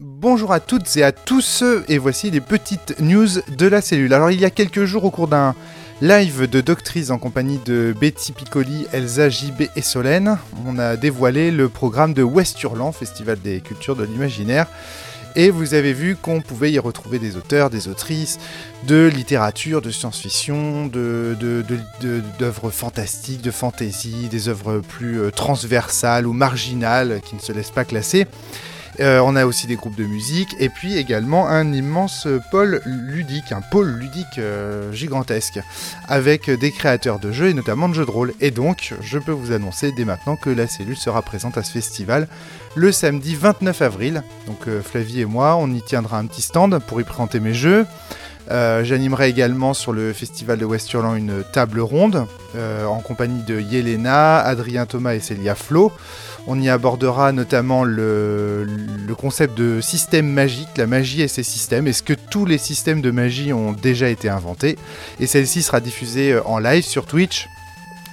Bonjour à toutes et à tous, et voici les petites news de la cellule. Alors il y a quelques jours au cours d'un live de Doctrice en compagnie de Betty Piccoli, Elsa JB et Solène, on a dévoilé le programme de Westurland, Festival des cultures de l'imaginaire. Et vous avez vu qu'on pouvait y retrouver des auteurs, des autrices, de littérature, de science-fiction, d'œuvres de, fantastiques, de fantasy, des œuvres plus euh, transversales ou marginales qui ne se laissent pas classer. Euh, on a aussi des groupes de musique et puis également un immense pôle ludique, un pôle ludique euh, gigantesque avec des créateurs de jeux et notamment de jeux de rôle. Et donc, je peux vous annoncer dès maintenant que la cellule sera présente à ce festival le samedi 29 avril. Donc Flavie et moi, on y tiendra un petit stand pour y présenter mes jeux. J'animerai également sur le festival de Westurland une table ronde en compagnie de Yelena, Adrien Thomas et Célia Flo. On y abordera notamment le, concept de système magique, la magie et ses systèmes. Est-ce que tous les systèmes de magie ont déjà été inventés Et celle-ci sera diffusée euh, en live sur Twitch.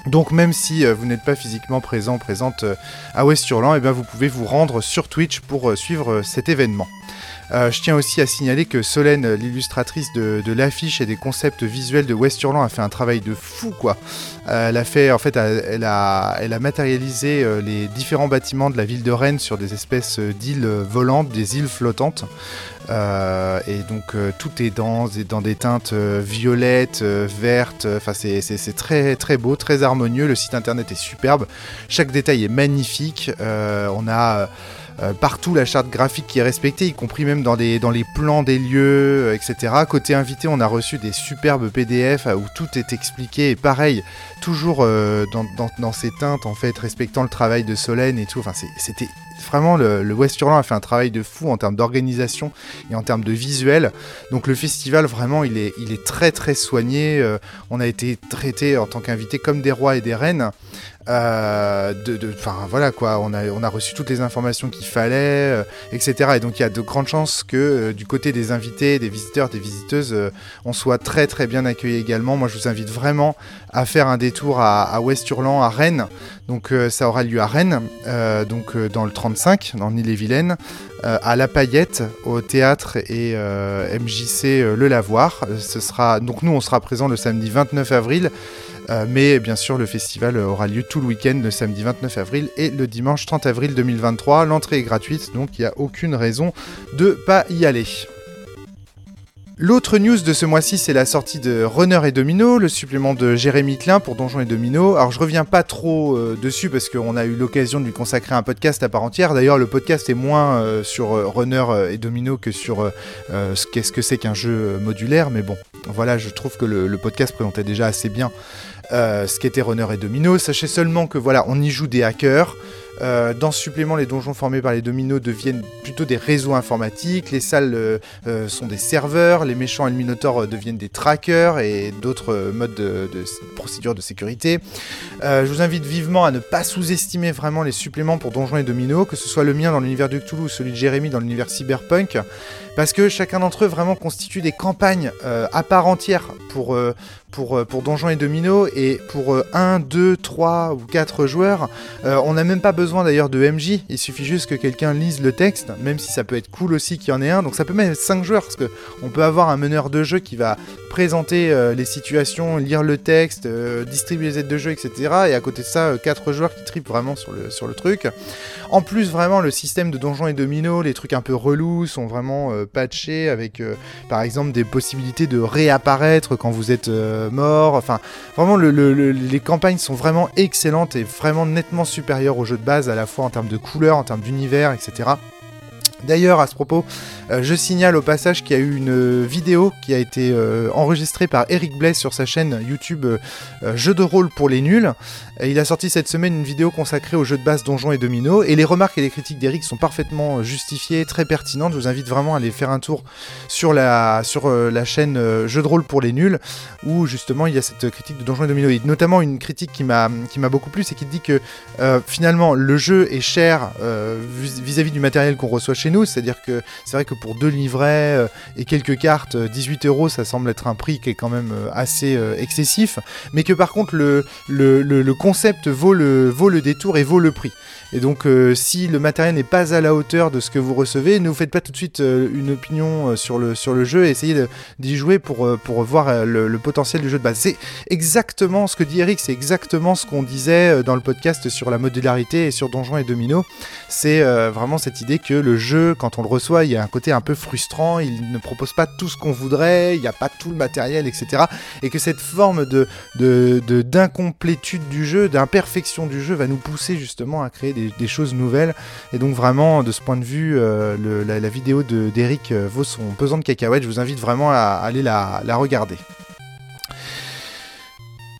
Donc même si euh, vous n'êtes pas physiquement présent, présente euh, à Westurland, eh bien vous pouvez vous rendre sur Twitch pour suivre cet événement. Euh, je tiens aussi à signaler que Solène, l'illustratrice de, l'affiche et des concepts visuels de Westurland, a fait un travail de fou, quoi. Euh, elle a fait, en fait, elle a, elle a matérialisé euh, les différents bâtiments de la ville de Rennes sur des espèces d'îles volantes, des îles flottantes. et donc tout est dans, dans des teintes violettes, vertes. Enfin, c'est très très beau, très harmonieux. Le site internet est superbe. Chaque détail est magnifique. on a euh, partout la charte graphique qui est respectée, y compris même dans, dans les plans des lieux, euh, etc. Côté invité, on a reçu des superbes PDF euh, où tout est expliqué et pareil, toujours dans, ces teintes en fait, respectant le travail de Solène et tout. Enfin, c'était vraiment le, le, Westurland a fait un travail de fou en termes d'organisation et en termes de visuel. Donc le festival vraiment il est, il est très très soigné. on a été traité en tant qu'invité comme des rois et des reines. Euh, de, enfin voilà quoi, on a, on a reçu toutes les informations qu'il fallait, euh, etc. Et donc il y a de grandes chances que euh, du côté des invités, des visiteurs, des visiteuses, on soit très très bien accueillis également. Moi je vous invite vraiment à faire un détour à, à Westurland, à Rennes. Donc ça aura lieu à Rennes, donc dans le 35, dans l'île-et-Vilaine, à La Paillette, au théâtre et MJC Le Lavoir. Ce sera, donc nous on sera présent le samedi 29 avril. Euh, mais bien sûr, le festival aura lieu tout le week-end, le samedi 29 avril et le dimanche 30 avril 2023. L'entrée est gratuite, donc il n'y a aucune raison de pas y aller. L'autre news de ce mois-ci, c'est la sortie de Runner et Domino, le supplément de Jérémy Klein pour Donjons et Domino. Alors je reviens pas trop euh, dessus parce qu'on a eu l'occasion de lui consacrer un podcast à part entière. D'ailleurs, le podcast est moins euh, sur Runner et Domino que sur ce qu'est-ce que c'est qu'un jeu modulaire. Mais bon, voilà, je trouve que le podcast présentait déjà assez bien euh, ce qu'était Runner et Domino. Sachez seulement que voilà, on y joue des hackers. Euh, dans ce supplément, les donjons formés par les dominos deviennent plutôt des réseaux informatiques, les salles euh, sont des serveurs, les méchants et le minotaure deviennent des trackers et d'autres modes de, de, de sécurité. je vous invite vivement à ne pas sous-estimer vraiment les suppléments pour donjons et dominos, que ce soit le mien dans l'univers de Cthulhu ou celui de Jérémy dans l'univers cyberpunk, parce que chacun d'entre eux vraiment constitue des campagnes à part entière pour, pour, pour donjons et dominos, et pour 1, 2, 3 ou 4 joueurs, on n'a même pas besoin d'ailleurs de MJ, il suffit juste que quelqu'un lise le texte, même si ça peut être cool aussi qu'il y en ait un. Donc ça peut même être 5 joueurs, parce qu'on peut avoir un meneur de jeu qui va présenter euh, les situations, lire le texte, euh, distribuer les aides de jeu, etc. Et à côté de ça, 4 euh, joueurs qui tripent vraiment sur le, sur le truc. En plus, vraiment, le système de donjons et dominos, les trucs un peu relous, sont vraiment patchés avec, par exemple, des possibilités de réapparaître quand vous êtes mort. Enfin, vraiment, les campagnes sont vraiment excellentes et vraiment nettement supérieures au jeu de base à la fois en termes de couleurs, en termes d'univers, etc. D'ailleurs, à ce propos, euh, je signale au passage qu'il y a eu une vidéo qui a été euh, enregistrée par Eric Blaise sur sa chaîne YouTube euh, Jeux de rôle pour les nuls. il a sorti cette semaine une vidéo consacrée aux jeux de base Donjons et Domino, et les remarques et les critiques d'Eric sont parfaitement justifiées, très pertinentes. Je vous invite vraiment à aller faire un tour sur la, chaîne Jeux de rôle pour les nuls, où justement il y a cette critique de Donjons et Domino, et notamment une critique qui m'a beaucoup plu, c'est qu'il dit que finalement le jeu est cher vis-à-vis -vis du matériel qu'on reçoit chez c'est-à-dire que c'est vrai que pour deux livrets euh, et quelques cartes, 18 euh, euros, ça semble être un prix qui est quand même euh, assez excessif, mais que par contre le, concept vaut le détour et vaut le prix. Et donc, euh, si le matériel n'est pas à la hauteur de ce que vous recevez, ne vous faites pas tout de suite euh, une opinion euh, sur, le, sur le jeu et essayez d'y jouer pour, pour voir le, potentiel du jeu de base. C'est exactement ce que dit Eric, c'est exactement ce qu'on disait dans le podcast sur la modularité et sur Donjons et Domino. C'est vraiment cette idée que le jeu, quand on le reçoit, il y a un côté un peu frustrant, il ne propose pas tout ce qu'on voudrait, il n'y a pas tout le matériel, etc. Et que cette forme de d'incomplétude du jeu, d'imperfection du jeu va nous pousser justement à créer des des, choses nouvelles. Et donc vraiment, de ce point de vue, euh, la, vidéo d'Eric euh, vaut son pesant de cacahuètes. Je vous invite vraiment à, aller la, regarder.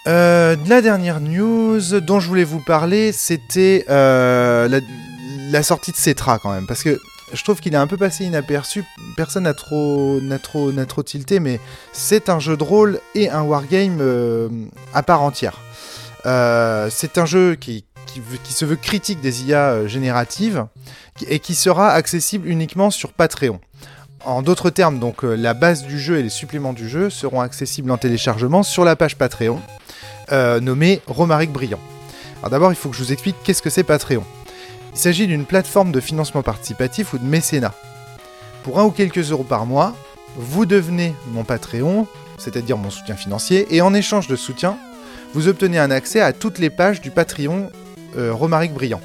Euh, la dernière news dont je voulais vous parler, c'était la, sortie de Cetra quand même, parce que je trouve qu'il est un peu passé inaperçu. Personne n'a trop, n'a trop, n'a trop tilté, mais c'est un jeu de rôle et un wargame à part entière. c'est un jeu qui, qui, se veut critique des IA euh, génératives et qui sera accessible uniquement sur Patreon. En d'autres termes, donc euh, la base du jeu et les suppléments du jeu seront accessibles en téléchargement sur la page Patreon, euh, nommée Romaric Brillant. Alors d'abord, il faut que je vous explique qu'est-ce que c'est Patreon. Il s'agit d'une plateforme de financement participatif ou de mécénat. Pour un ou quelques euros par mois, vous devenez mon Patreon, c'est-à-dire mon soutien financier, et en échange de soutien, vous obtenez un accès à toutes les pages du Patreon Romaric Brillant.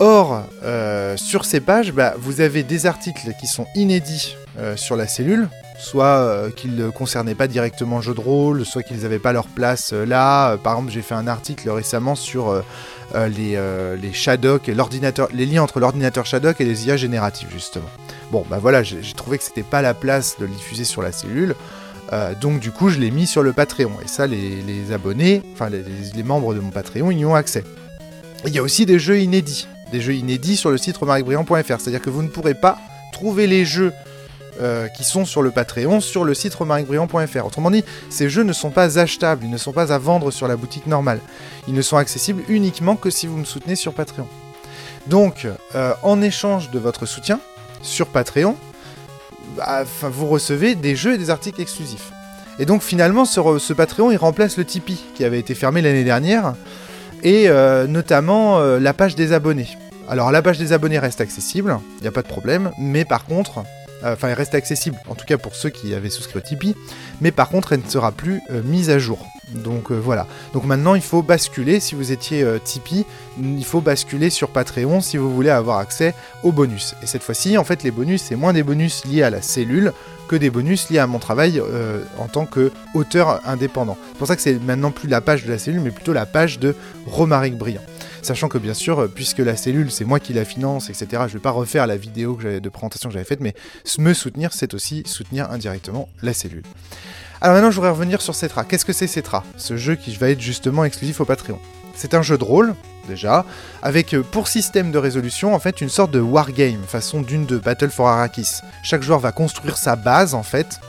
Or, euh, sur ces pages, bah, vous avez des articles qui sont inédits euh, sur la cellule, soit qu'ils ne concernaient pas directement le jeu de rôle, soit qu'ils n'avaient pas leur place là. par exemple, j'ai fait un article récemment sur les, les les liens entre l'ordinateur Shadok et les IA génératives, justement. Bon, bah voilà, j'ai trouvé que c'était pas la place de le diffuser sur la cellule. Euh, donc du coup, je l'ai mis sur le Patreon. Et ça, les, abonnés, enfin les, membres de mon Patreon, y ont accès. Il y a aussi des jeux inédits. Des jeux inédits sur le site remarquebrillant.fr. C'est-à-dire que vous ne pourrez pas trouver les jeux euh, qui sont sur le Patreon sur le site remarquebrillant.fr. Autrement dit, ces jeux ne sont pas achetables, ils ne sont pas à vendre sur la boutique normale. Ils ne sont accessibles uniquement que si vous me soutenez sur Patreon. Donc, euh, en échange de votre soutien sur Patreon, vous recevez des jeux et des articles exclusifs. Et donc finalement, ce, Patreon, il remplace le Tipeee, qui avait été fermé l'année dernière, et euh, notamment euh, la page des abonnés. Alors la page des abonnés reste accessible, il n'y a pas de problème, mais par contre, euh, enfin elle reste accessible, en tout cas pour ceux qui avaient souscrit au Tipeee, mais par contre elle ne sera plus mise à jour. Donc euh, voilà. Donc maintenant, il faut basculer. Si vous étiez euh, Tipeee, il faut basculer sur Patreon si vous voulez avoir accès aux bonus. Et cette fois-ci, en fait, les bonus, c'est moins des bonus liés à la cellule que des bonus liés à mon travail euh, en tant qu'auteur indépendant. C'est pour ça que c'est maintenant plus la page de la cellule, mais plutôt la page de Romaric Brillant. Sachant que bien sûr, puisque la cellule, c'est moi qui la finance, etc., je ne vais pas refaire la vidéo de présentation que j'avais faite, mais me soutenir, c'est aussi soutenir indirectement la cellule. Alors maintenant, je voudrais revenir sur Cetra. Qu'est-ce que c'est Cetra? Ce jeu qui va être justement exclusif au Patreon. C'est un jeu de rôle, déjà, avec euh, pour système de résolution, en fait, une sorte de wargame, façon d'une de Battle for Arrakis. Chaque joueur va construire sa base, en fait,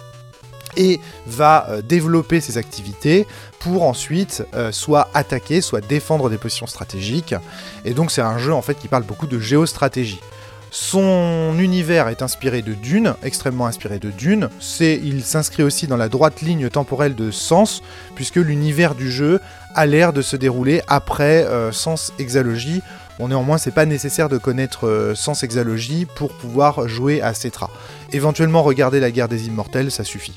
et va euh, développer ses activités pour ensuite euh, soit attaquer, soit défendre des positions stratégiques. Et donc c'est un jeu en fait qui parle beaucoup de géostratégie. Son univers est inspiré de Dune, extrêmement inspiré de Dune. C'est, il s'inscrit aussi dans la droite ligne temporelle de Sens, puisque l'univers du jeu a l'air de se dérouler après euh, Sens Exalogie. Bon, néanmoins, c'est pas nécessaire de connaître euh, Sens Exalogie pour pouvoir jouer à Cetra. Éventuellement, regarder la guerre des immortels, ça suffit.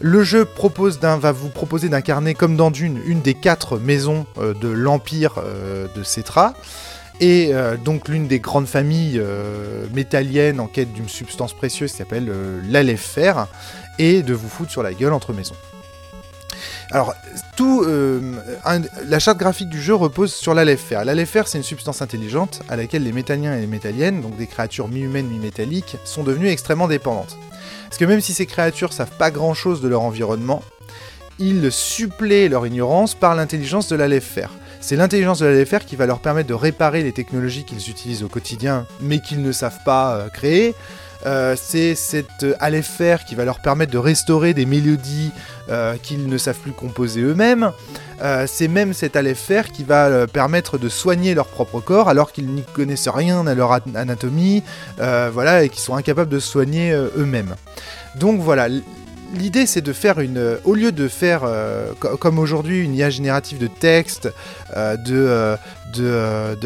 Le jeu propose va vous proposer d'incarner, comme dans Dune, une des quatre maisons euh, de l'Empire de Cetra et euh, donc l'une des grandes familles euh, métalliennes en quête d'une substance précieuse qui s'appelle euh, fer, et de vous foutre sur la gueule entre maisons. Alors, tout, la charte graphique du jeu repose sur l'Aleph-Fer. L'Aleph-Fer, c'est une substance intelligente à laquelle les métalliens et les métalliennes, donc des créatures mi-humaines, mi-métalliques, sont devenues extrêmement dépendantes. Parce que même si ces créatures savent pas grand-chose de leur environnement, ils suppléent leur ignorance par l'intelligence de l'Aleph-Fer. C'est l'intelligence de la LFR qui va leur permettre de réparer les technologies qu'ils utilisent au quotidien, mais qu'ils ne savent pas euh, créer. Euh, c'est cette LFR qui va leur permettre de restaurer des mélodies euh, qu'ils ne savent plus composer eux-mêmes. c'est même cette LFR qui va permettre de soigner leur propre corps alors qu'ils n'y connaissent rien à leur anatomie, voilà, et qui sont incapables de soigner eux-mêmes. Donc voilà, l'idée c'est de faire une, euh, au lieu de faire euh, comme aujourd'hui une IA générative de texte, de,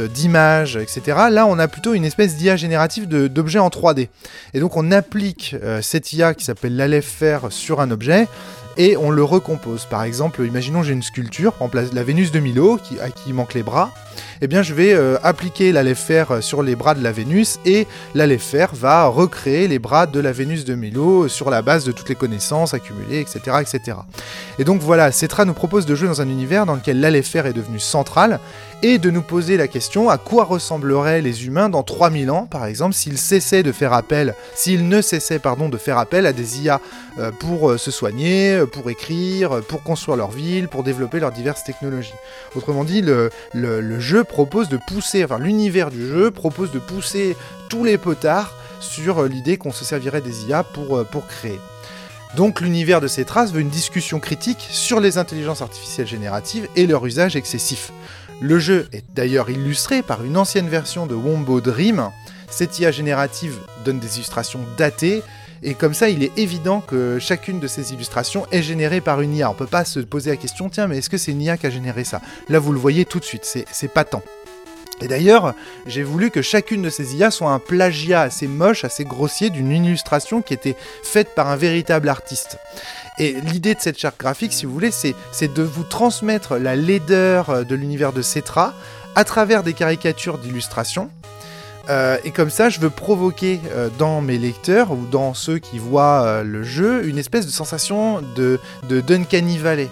d'images, etc. Là, on a plutôt une espèce d'IA générative d'objets en 3D. Et donc, on applique cette IA qui s'appelle l'ALEF sur un objet et on le recompose. Par exemple, imaginons j'ai une sculpture, en place la Vénus de Milo, qui, à qui manque les bras. Eh bien, je vais euh, appliquer la fer sur les bras de la Vénus et la fer va recréer les bras de la Vénus de Milo sur la base de toutes les connaissances accumulées, etc., etc. Et donc voilà, Cetra nous propose de jouer dans un univers dans lequel fer est devenu central et de nous poser la question à quoi ressembleraient les humains dans 3000 ans, par exemple, s'ils cessaient de faire appel, s'ils ne cessaient pardon de faire appel à des IA euh, pour euh, se soigner, pour écrire, pour construire leur ville, pour développer leurs diverses technologies. Autrement dit, le, le jeu propose de pousser, enfin l'univers du jeu propose de pousser tous les potards sur euh, l'idée qu'on se servirait des IA pour, euh, pour créer. Donc l'univers de ces traces veut une discussion critique sur les intelligences artificielles génératives et leur usage excessif. Le jeu est d'ailleurs illustré par une ancienne version de Wombo Dream. Cette IA générative donne des illustrations datées et comme ça, il est évident que chacune de ces illustrations est générée par une IA. On peut pas se poser la question, tiens, mais est-ce que c'est une IA qui a généré ça? Là, vous le voyez tout de suite, c'est patent. Et d'ailleurs, j'ai voulu que chacune de ces IA soit un plagiat assez moche, assez grossier d'une illustration qui était faite par un véritable artiste. Et l'idée de cette charte graphique, si vous voulez, c'est de vous transmettre la laideur de l'univers de Cetra à travers des caricatures d'illustrations euh, et comme ça, je veux provoquer euh, dans mes lecteurs ou dans ceux qui voient euh, le jeu une espèce de sensation de, de d'uncanny valley.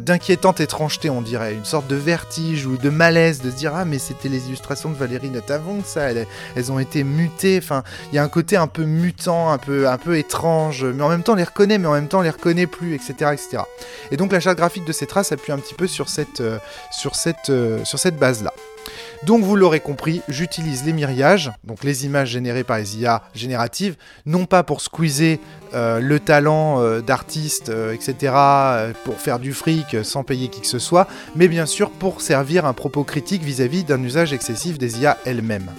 d'inquiétante étrangeté, on dirait, une sorte de vertige ou de malaise de se dire Ah, mais c'était les illustrations de Valérie Notavon, ça, elles, ont été mutées. Enfin, il y a un côté un peu mutant, un peu, un peu étrange, mais en même temps, on les reconnaît, mais en même temps, on les reconnaît plus, etc. etc. Et donc, la charte graphique de ces traces appuie un petit peu sur cette, sur cette, sur cette base-là. Donc vous l'aurez compris, j'utilise les myriages, donc les images générées par les IA génératives, non pas pour squeezer euh, le talent euh, d'artiste, euh, etc., pour faire du fric sans payer qui que ce soit, mais bien sûr pour servir un propos critique vis-à-vis d'un usage excessif des IA elles-mêmes.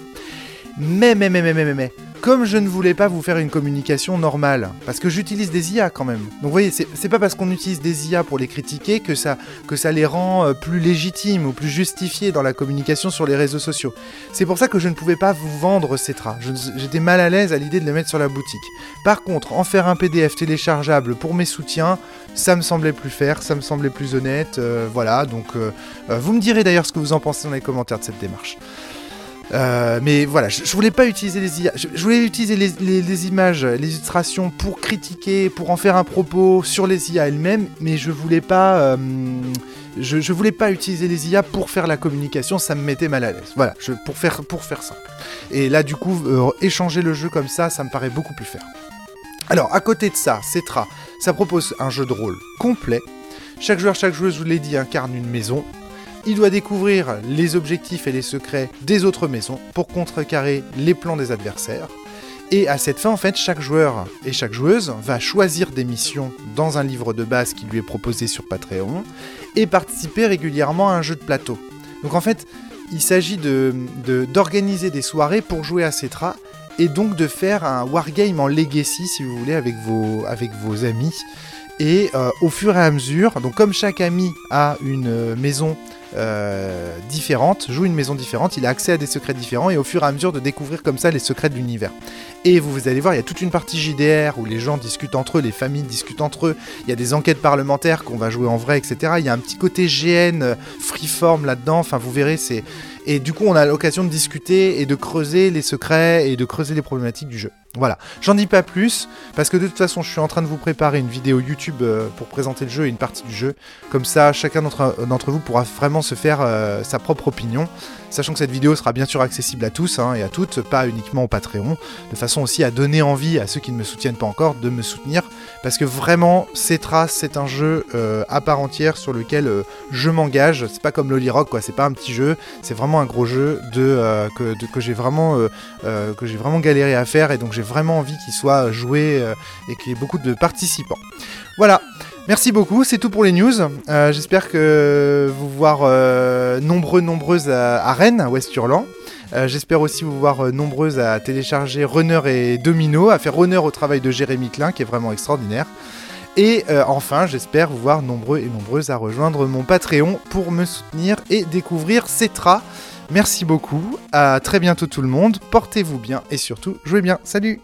Mais, mais, mais, mais, mais, mais, comme je ne voulais pas vous faire une communication normale, parce que j'utilise des IA quand même. Donc vous voyez, c'est pas parce qu'on utilise des IA pour les critiquer que ça, que ça les rend euh, plus légitimes ou plus justifiés dans la communication sur les réseaux sociaux. C'est pour ça que je ne pouvais pas vous vendre ces traits. J'étais mal à l'aise à l'idée de les mettre sur la boutique. Par contre, en faire un PDF téléchargeable pour mes soutiens, ça me semblait plus faire, ça me semblait plus honnête. Euh, voilà, donc euh, vous me direz d'ailleurs ce que vous en pensez dans les commentaires de cette démarche. Euh, mais voilà, je, voulais pas utiliser les IA, je, voulais utiliser les, images, les illustrations pour critiquer, pour en faire un propos sur les IA elles-mêmes, mais je voulais pas, euh, je, voulais pas utiliser les IA pour faire la communication, ça me mettait mal à l'aise. Voilà, pour faire pour faire simple. Et là, du coup, euh, échanger le jeu comme ça, ça me paraît beaucoup plus faire. Alors, à côté de ça, Cetra, ça propose un jeu de rôle complet. Chaque joueur, chaque joueuse, je vous l'ai dit, incarne une maison il doit découvrir les objectifs et les secrets des autres maisons pour contrecarrer les plans des adversaires. Et à cette fin, en fait, chaque joueur et chaque joueuse va choisir des missions dans un livre de base qui lui est proposé sur Patreon et participer régulièrement à un jeu de plateau. Donc en fait, il s'agit d'organiser de, des soirées pour jouer à Cetra et donc de faire un wargame en legacy, si vous voulez, avec vos, amis. Et euh, au fur et à mesure, donc comme chaque ami a une euh, maison euh, différentes, joue une maison différente, il a accès à des secrets différents et au fur et à mesure de découvrir comme ça les secrets de l'univers. Et vous, allez voir, il y a toute une partie JDR où les gens discutent entre eux, les familles discutent entre eux, il y a des enquêtes parlementaires qu'on va jouer en vrai, etc. Il y a un petit côté GN, euh, freeform là-dedans, enfin vous verrez, c'est... Et du coup on a l'occasion de discuter et de creuser les secrets et de creuser les problématiques du jeu. Voilà, j'en dis pas plus, parce que de toute façon je suis en train de vous préparer une vidéo YouTube euh, pour présenter le jeu et une partie du jeu. Comme ça, chacun d'entre vous pourra vraiment se faire euh, sa propre opinion, sachant que cette vidéo sera bien sûr accessible à tous hein, et à toutes, pas uniquement au Patreon, de façon aussi à donner envie à ceux qui ne me soutiennent pas encore de me soutenir, parce que vraiment, Cetra, c'est un jeu euh, à part entière sur lequel je m'engage. C'est pas comme Loli Rock, quoi, c'est pas un petit jeu, c'est vraiment un gros jeu que, j'ai vraiment, vraiment galéré à faire, et donc j'ai vraiment envie qu'il soit joué euh, et qu'il y ait beaucoup de participants. Voilà, merci beaucoup, c'est tout pour les news. Euh, j'espère que vous voir euh, nombreux, nombreuses à, Rennes, à West-Hurlan. J'espère aussi vous voir nombreuses à télécharger Runner et Domino, à faire honneur au travail de Jérémy Klein qui est vraiment extraordinaire. Et enfin, j'espère vous voir nombreux et nombreuses à rejoindre mon Patreon pour me soutenir et découvrir Cetra. Merci beaucoup, à très bientôt tout le monde, portez-vous bien et surtout jouez bien. Salut